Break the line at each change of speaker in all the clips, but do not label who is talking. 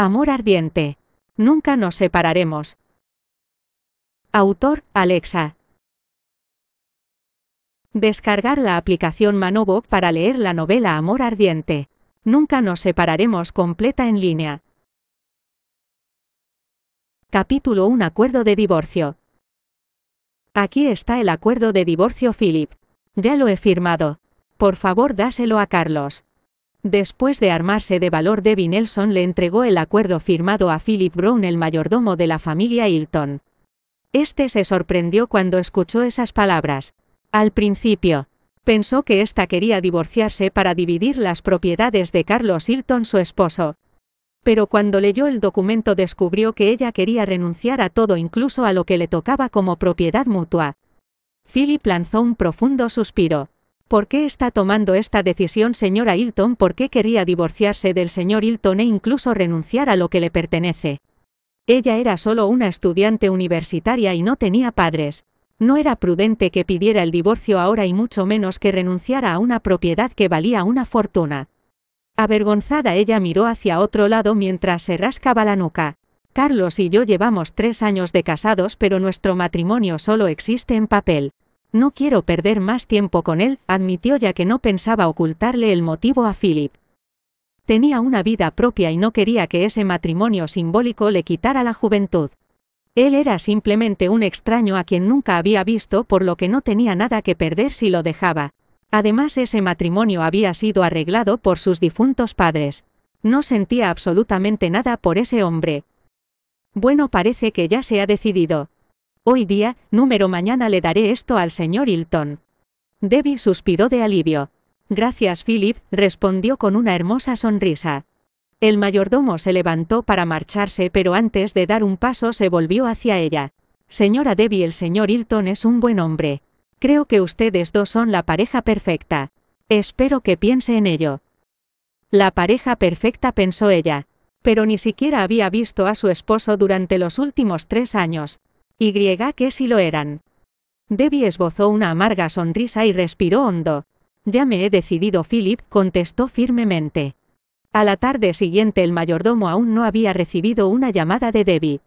Amor ardiente. Nunca nos separaremos. Autor, Alexa. Descargar la aplicación Manobo para leer la novela Amor ardiente. Nunca nos separaremos completa en línea. Capítulo 1 Acuerdo de divorcio. Aquí está el acuerdo de divorcio Philip. Ya lo he firmado. Por favor dáselo a Carlos. Después de armarse de valor, Debbie Nelson le entregó el acuerdo firmado a Philip Brown, el mayordomo de la familia Hilton. Este se sorprendió cuando escuchó esas palabras. Al principio, pensó que ésta quería divorciarse para dividir las propiedades de Carlos Hilton, su esposo. Pero cuando leyó el documento descubrió que ella quería renunciar a todo, incluso a lo que le tocaba como propiedad mutua. Philip lanzó un profundo suspiro. ¿Por qué está tomando esta decisión señora Hilton? ¿Por qué quería divorciarse del señor Hilton e incluso renunciar a lo que le pertenece? Ella era solo una estudiante universitaria y no tenía padres. No era prudente que pidiera el divorcio ahora y mucho menos que renunciara a una propiedad que valía una fortuna. Avergonzada ella miró hacia otro lado mientras se rascaba la nuca. Carlos y yo llevamos tres años de casados pero nuestro matrimonio solo existe en papel. No quiero perder más tiempo con él, admitió ya que no pensaba ocultarle el motivo a Philip. Tenía una vida propia y no quería que ese matrimonio simbólico le quitara la juventud. Él era simplemente un extraño a quien nunca había visto por lo que no tenía nada que perder si lo dejaba. Además ese matrimonio había sido arreglado por sus difuntos padres. No sentía absolutamente nada por ese hombre. Bueno, parece que ya se ha decidido. Hoy día, número mañana le daré esto al señor Hilton. Debbie suspiró de alivio. Gracias, Philip, respondió con una hermosa sonrisa. El mayordomo se levantó para marcharse, pero antes de dar un paso se volvió hacia ella. Señora Debbie, el señor Hilton es un buen hombre. Creo que ustedes dos son la pareja perfecta. Espero que piense en ello. La pareja perfecta pensó ella. Pero ni siquiera había visto a su esposo durante los últimos tres años. Y que si lo eran. Debbie esbozó una amarga sonrisa y respiró hondo. Ya me he decidido, Philip, contestó firmemente. A la tarde siguiente el mayordomo aún no había recibido una llamada de Debbie.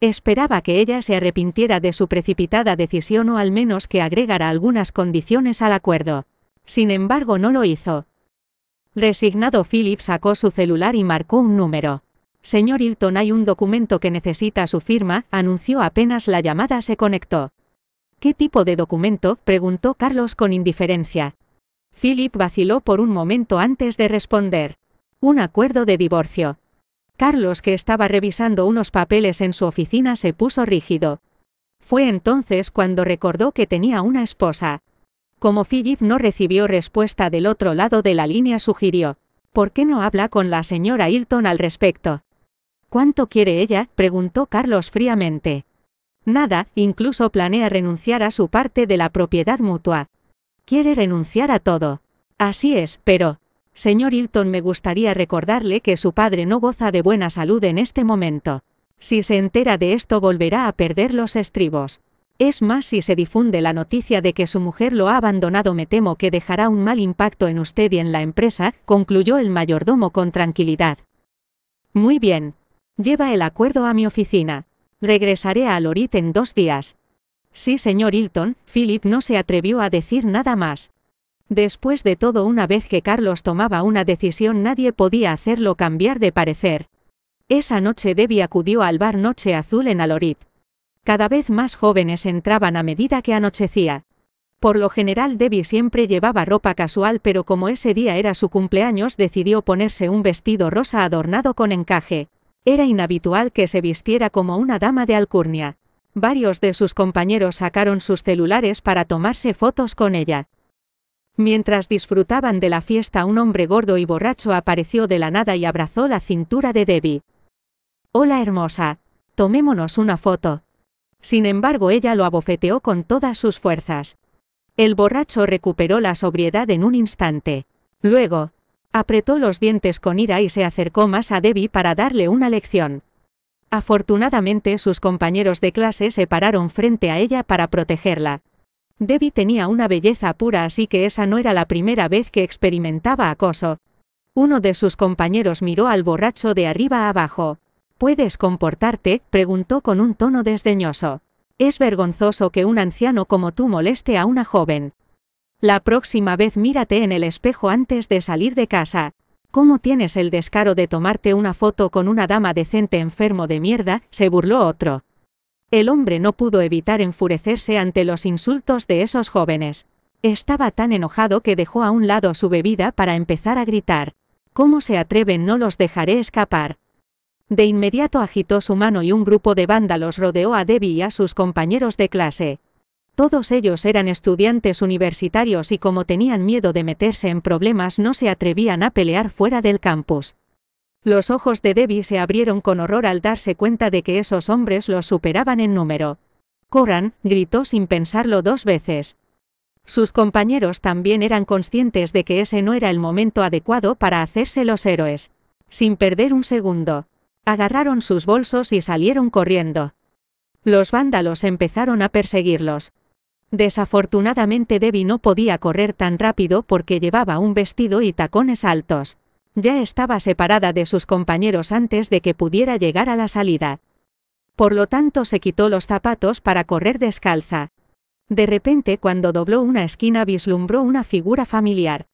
Esperaba que ella se arrepintiera de su precipitada decisión o al menos que agregara algunas condiciones al acuerdo. Sin embargo, no lo hizo. Resignado, Philip sacó su celular y marcó un número. Señor Hilton, hay un documento que necesita su firma, anunció apenas la llamada se conectó. ¿Qué tipo de documento? preguntó Carlos con indiferencia. Philip vaciló por un momento antes de responder. Un acuerdo de divorcio. Carlos, que estaba revisando unos papeles en su oficina, se puso rígido. Fue entonces cuando recordó que tenía una esposa. Como Philip no recibió respuesta del otro lado de la línea, sugirió. ¿Por qué no habla con la señora Hilton al respecto? ¿Cuánto quiere ella? preguntó Carlos fríamente. Nada, incluso planea renunciar a su parte de la propiedad mutua. Quiere renunciar a todo. Así es, pero... Señor Hilton, me gustaría recordarle que su padre no goza de buena salud en este momento. Si se entera de esto volverá a perder los estribos. Es más, si se difunde la noticia de que su mujer lo ha abandonado, me temo que dejará un mal impacto en usted y en la empresa, concluyó el mayordomo con tranquilidad. Muy bien, Lleva el acuerdo a mi oficina. Regresaré a Lorit en dos días. Sí, señor Hilton, Philip no se atrevió a decir nada más. Después de todo, una vez que Carlos tomaba una decisión, nadie podía hacerlo cambiar de parecer. Esa noche Debbie acudió al bar Noche Azul en Alorit. Cada vez más jóvenes entraban a medida que anochecía. Por lo general Debbie siempre llevaba ropa casual, pero como ese día era su cumpleaños, decidió ponerse un vestido rosa adornado con encaje. Era inhabitual que se vistiera como una dama de alcurnia. Varios de sus compañeros sacaron sus celulares para tomarse fotos con ella. Mientras disfrutaban de la fiesta, un hombre gordo y borracho apareció de la nada y abrazó la cintura de Debbie. Hola hermosa, tomémonos una foto. Sin embargo, ella lo abofeteó con todas sus fuerzas. El borracho recuperó la sobriedad en un instante. Luego, Apretó los dientes con ira y se acercó más a Debbie para darle una lección. Afortunadamente sus compañeros de clase se pararon frente a ella para protegerla. Debbie tenía una belleza pura así que esa no era la primera vez que experimentaba acoso. Uno de sus compañeros miró al borracho de arriba abajo. ¿Puedes comportarte? preguntó con un tono desdeñoso. Es vergonzoso que un anciano como tú moleste a una joven. La próxima vez mírate en el espejo antes de salir de casa. ¿Cómo tienes el descaro de tomarte una foto con una dama decente enfermo de mierda? se burló otro. El hombre no pudo evitar enfurecerse ante los insultos de esos jóvenes. Estaba tan enojado que dejó a un lado su bebida para empezar a gritar. ¿Cómo se atreven? No los dejaré escapar. De inmediato agitó su mano y un grupo de vándalos rodeó a Debbie y a sus compañeros de clase. Todos ellos eran estudiantes universitarios y como tenían miedo de meterse en problemas no se atrevían a pelear fuera del campus. Los ojos de Debbie se abrieron con horror al darse cuenta de que esos hombres los superaban en número. Coran, gritó sin pensarlo dos veces. Sus compañeros también eran conscientes de que ese no era el momento adecuado para hacerse los héroes. Sin perder un segundo, agarraron sus bolsos y salieron corriendo. Los vándalos empezaron a perseguirlos. Desafortunadamente Debbie no podía correr tan rápido porque llevaba un vestido y tacones altos. Ya estaba separada de sus compañeros antes de que pudiera llegar a la salida. Por lo tanto se quitó los zapatos para correr descalza. De repente cuando dobló una esquina vislumbró una figura familiar.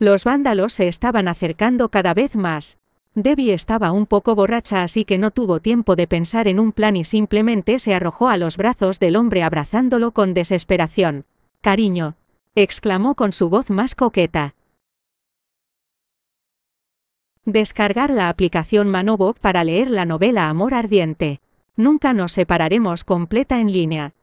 Los vándalos se estaban acercando cada vez más. Debbie estaba un poco borracha así que no tuvo tiempo de pensar en un plan y simplemente se arrojó a los brazos del hombre abrazándolo con desesperación. Cariño. exclamó con su voz más coqueta. Descargar la aplicación Manobo para leer la novela Amor Ardiente. Nunca nos separaremos completa en línea.